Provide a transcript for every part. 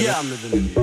In New York,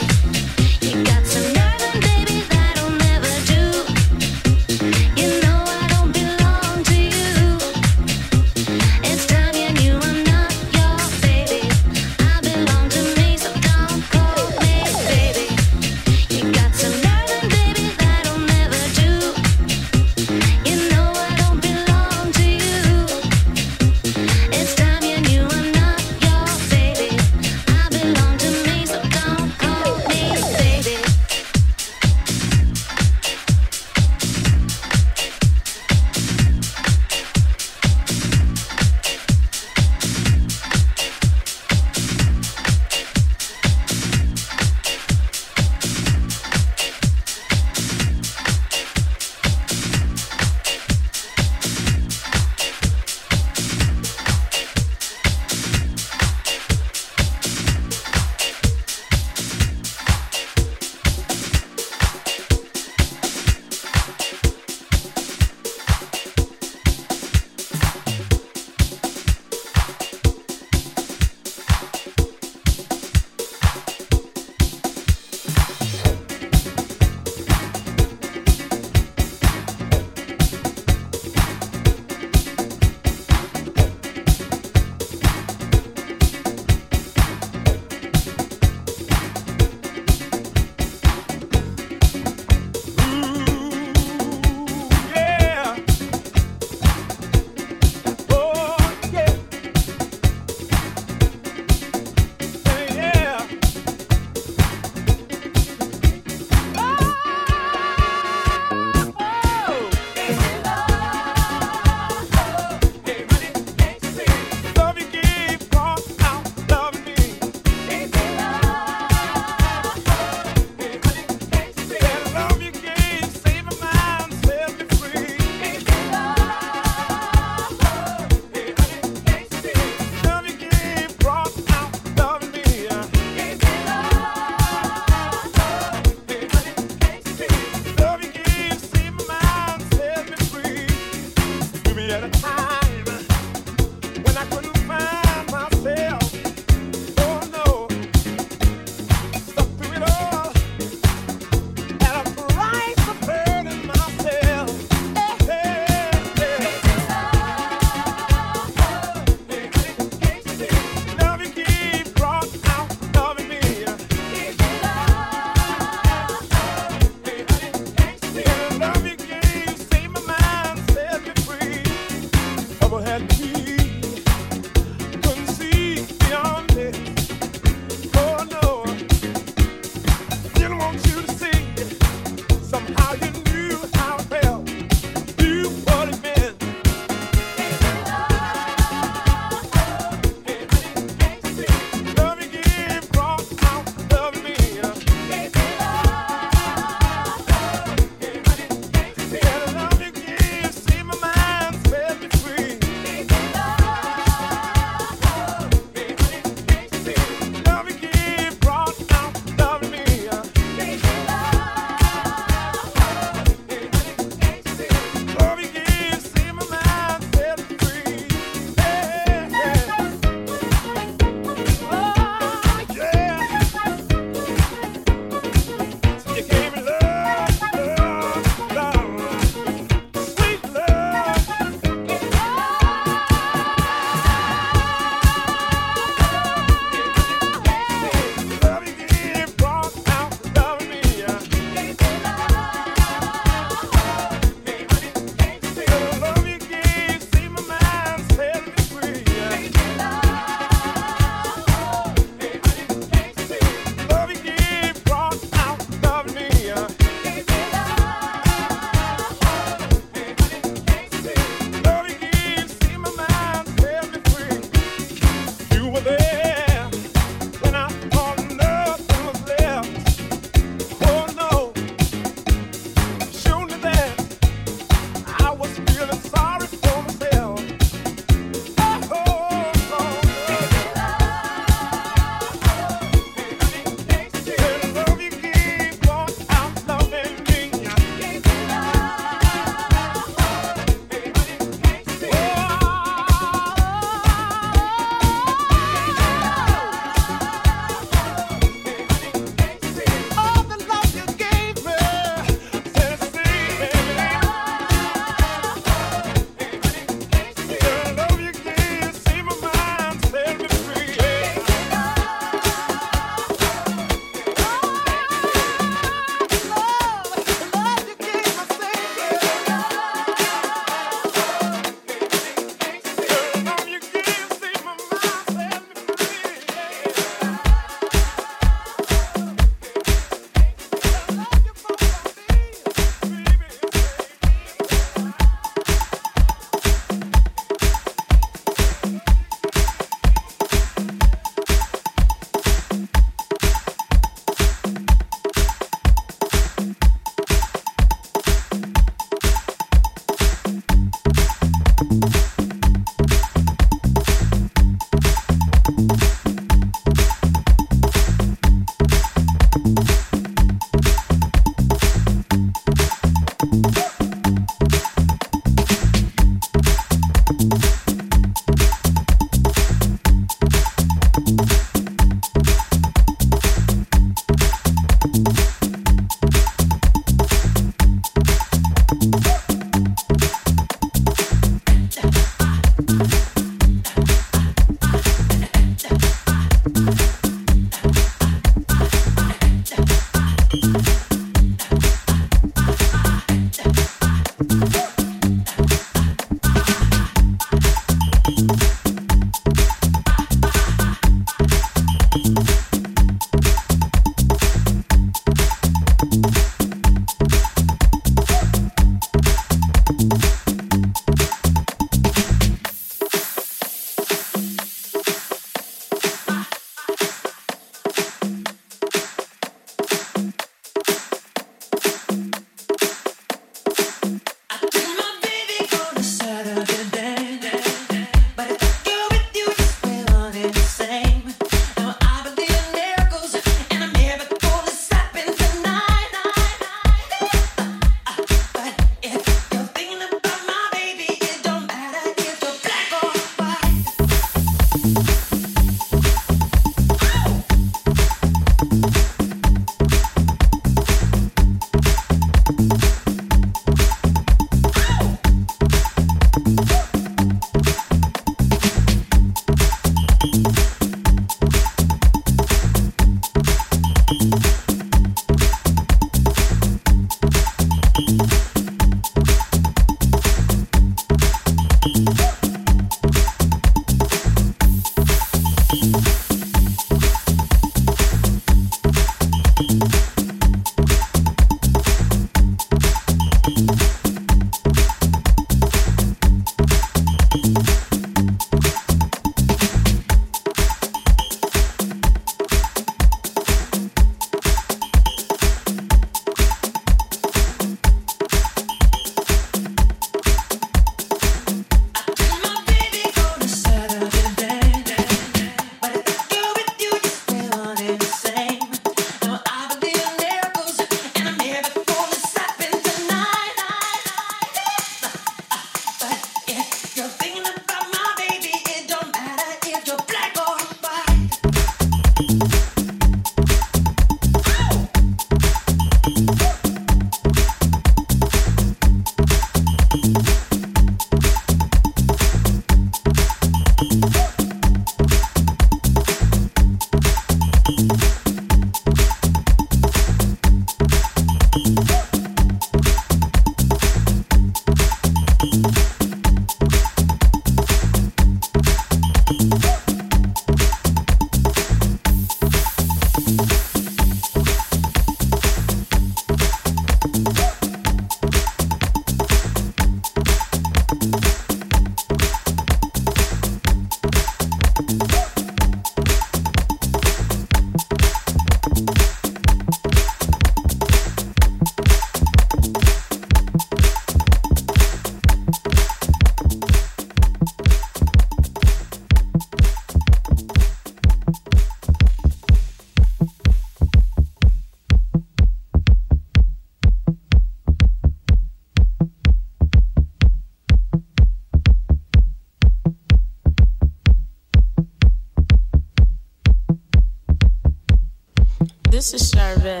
And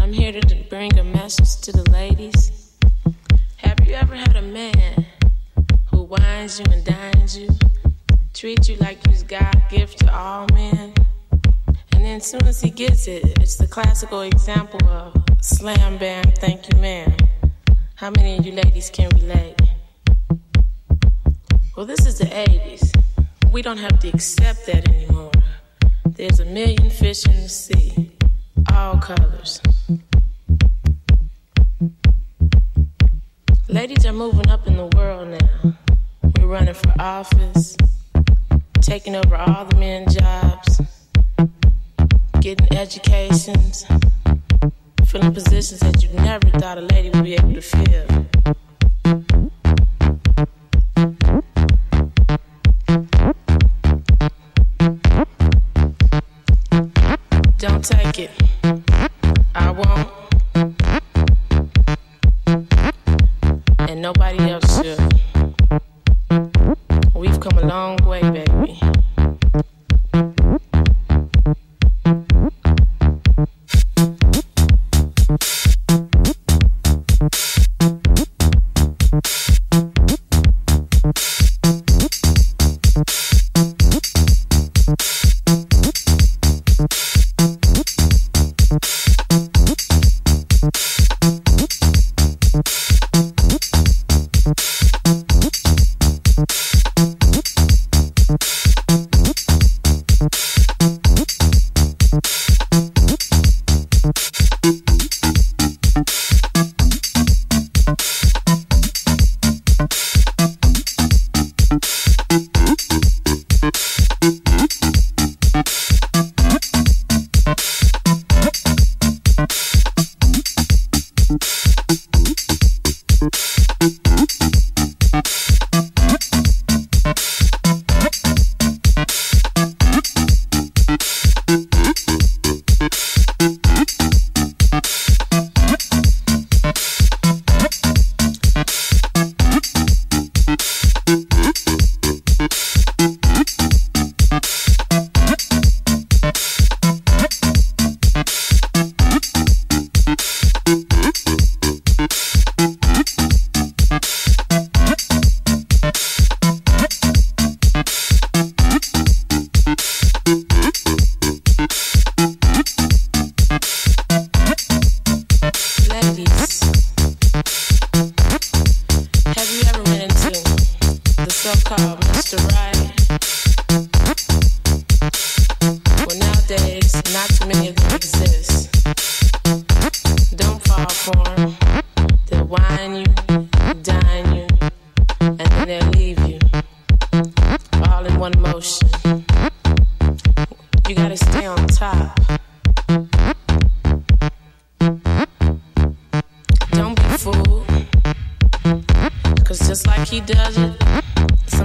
I'm here to bring a message to the ladies. Have you ever had a man who wines you and dines you, treats you like he's God gift to all men? And then soon as he gets it, it's the classical example of slam bam, thank you ma'am. How many of you ladies can relate? Well, this is the 80s. We don't have to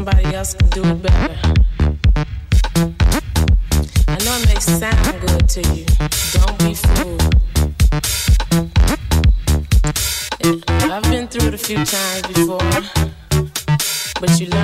somebody else can do it better. I know it may sound good to you. Don't be fooled. I've been through it a few times before, but you learn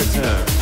return.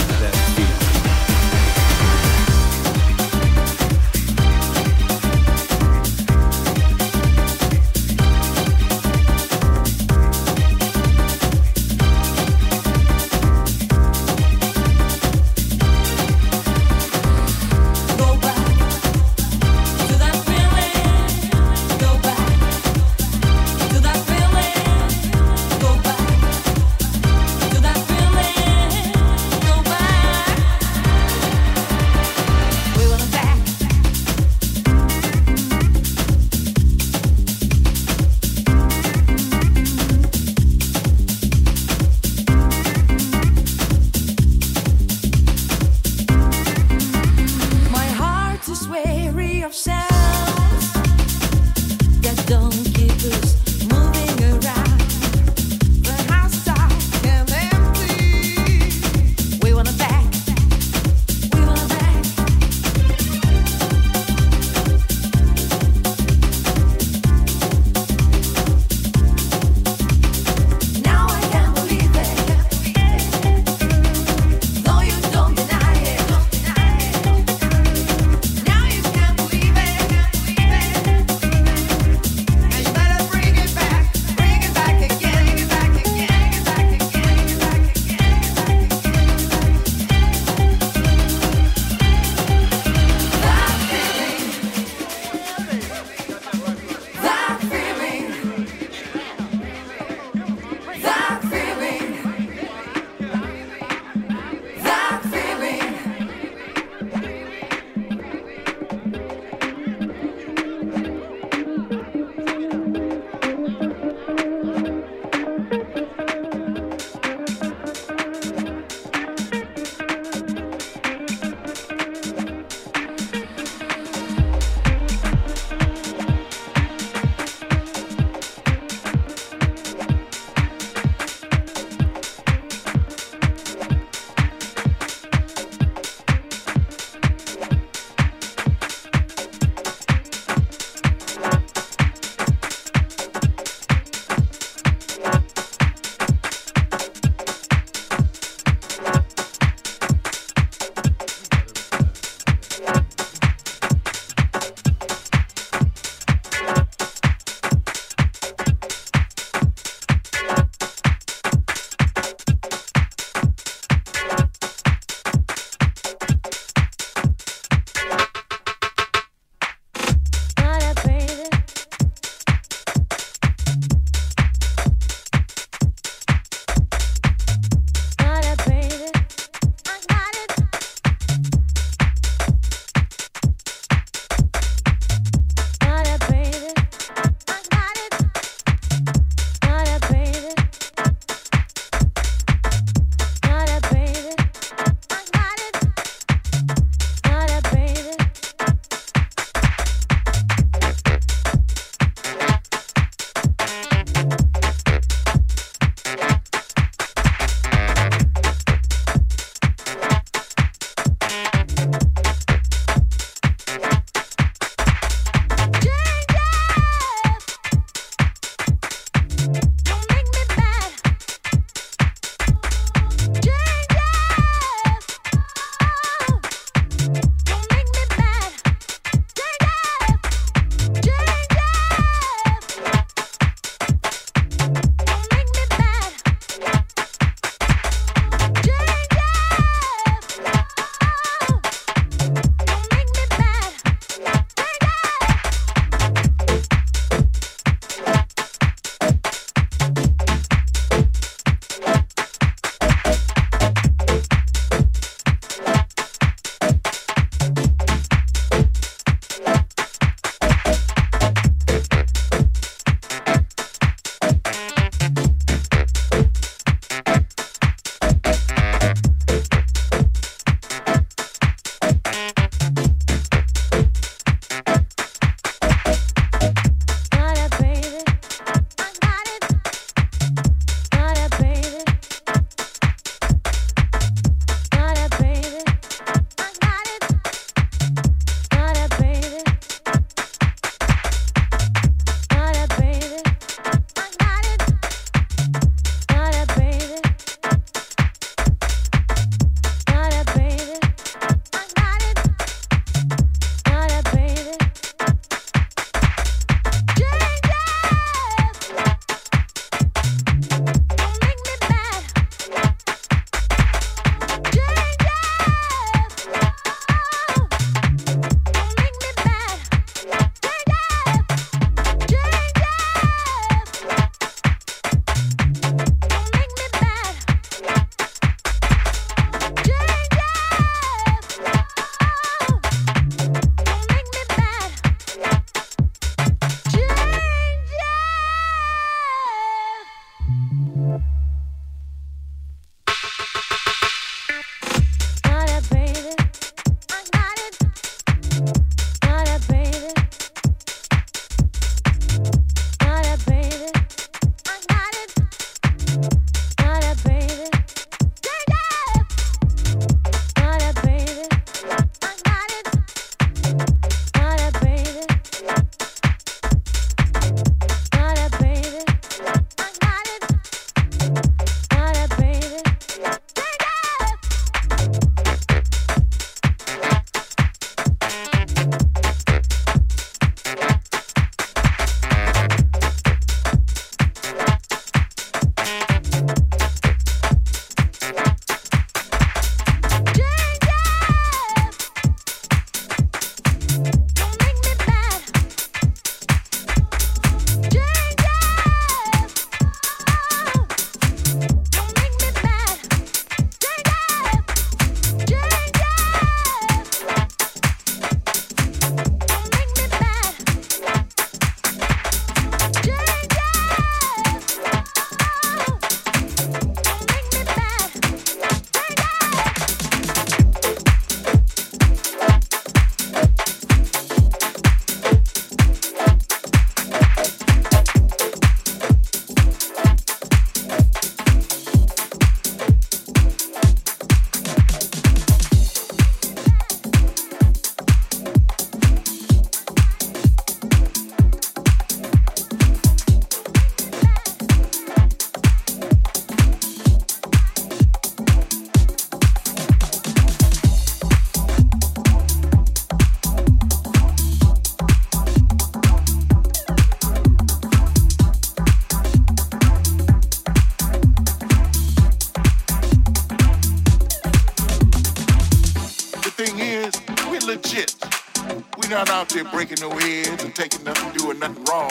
Out there breaking no heads and taking nothing, doing nothing wrong.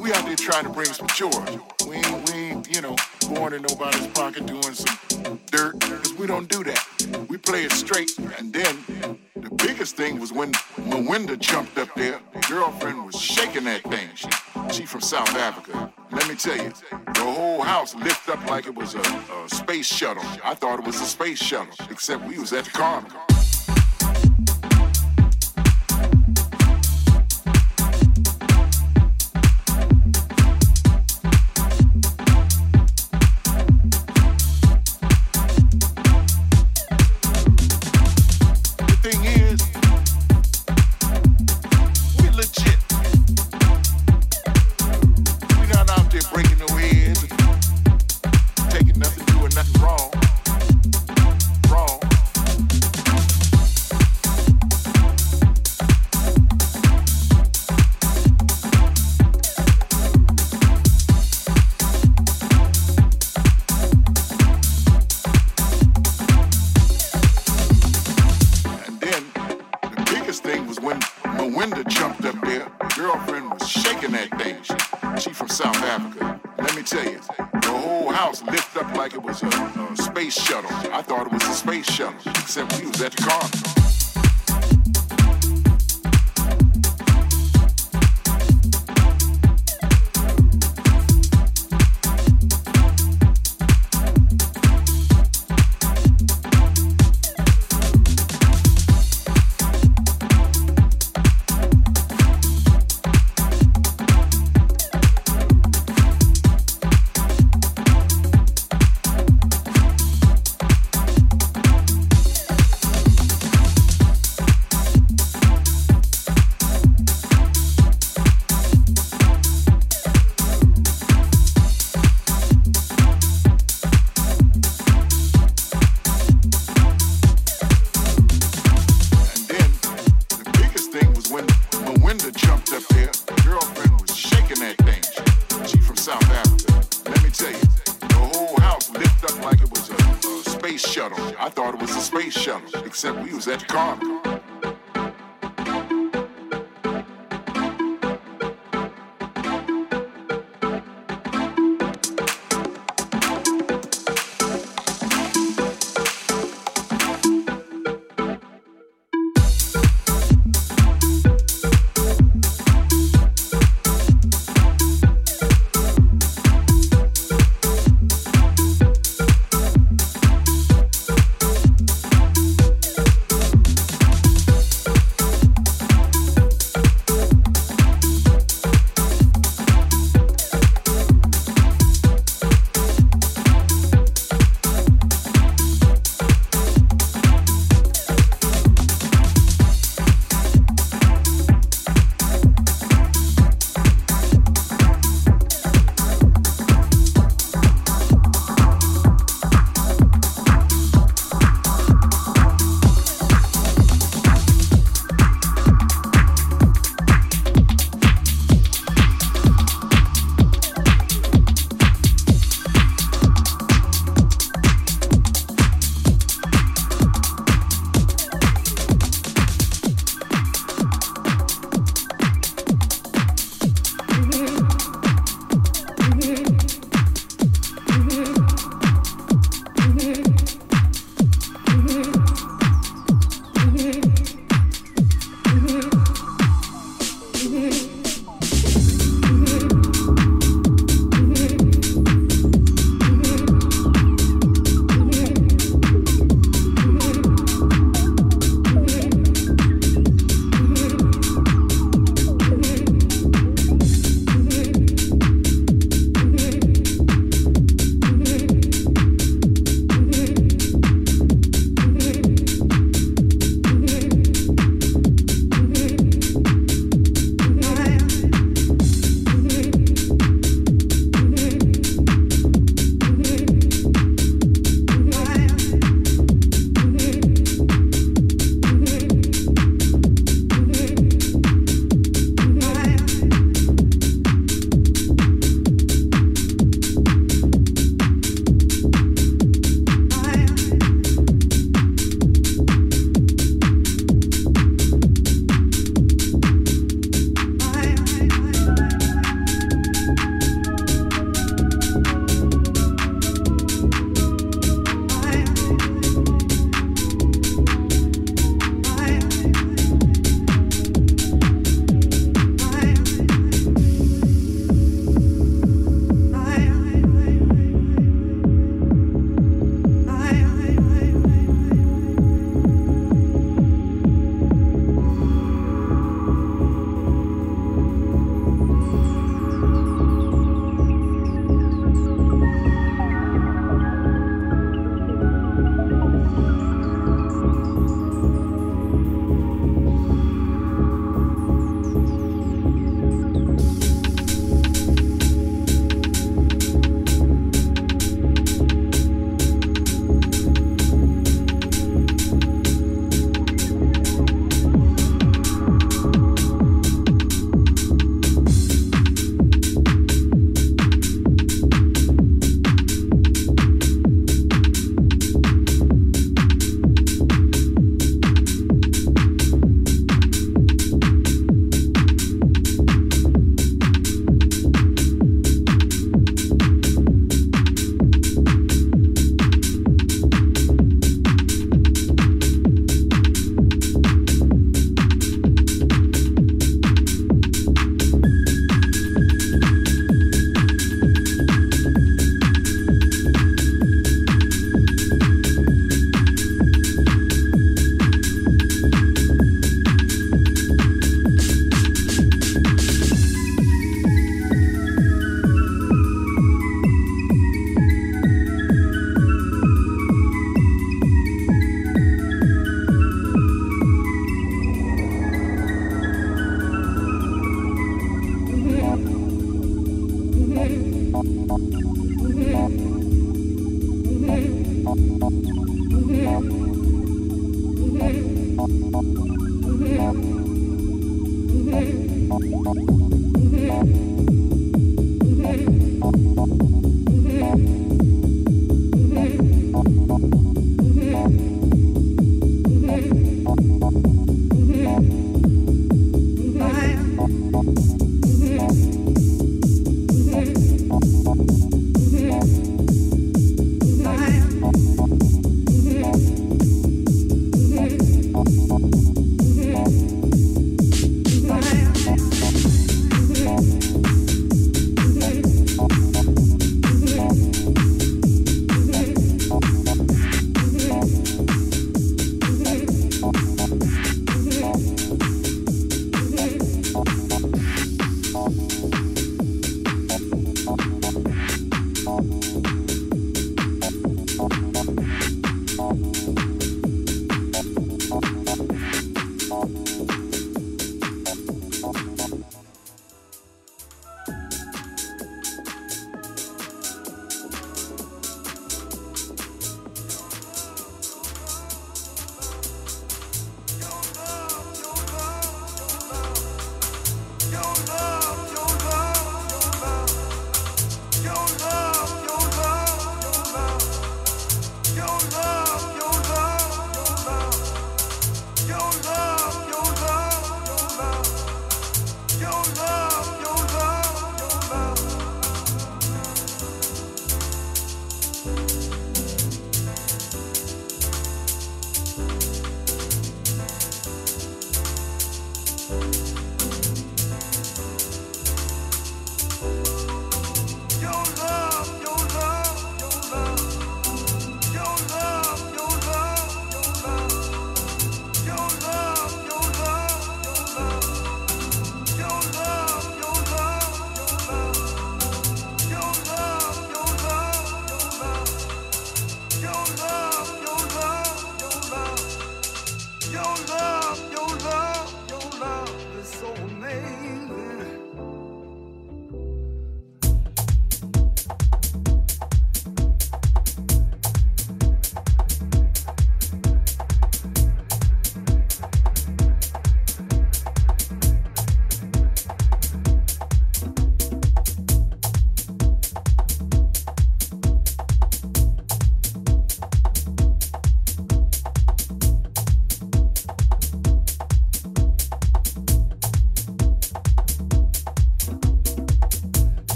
We out there trying to bring some joy. We ain't, we ain't, you know, going in nobody's pocket doing some dirt, because we don't do that. We play it straight. And then the biggest thing was when Melinda jumped up there. The girlfriend was shaking that thing. She, she from South Africa. Let me tell you, the whole house lifted up like it was a, a space shuttle. I thought it was a space shuttle, except we was at the carnival.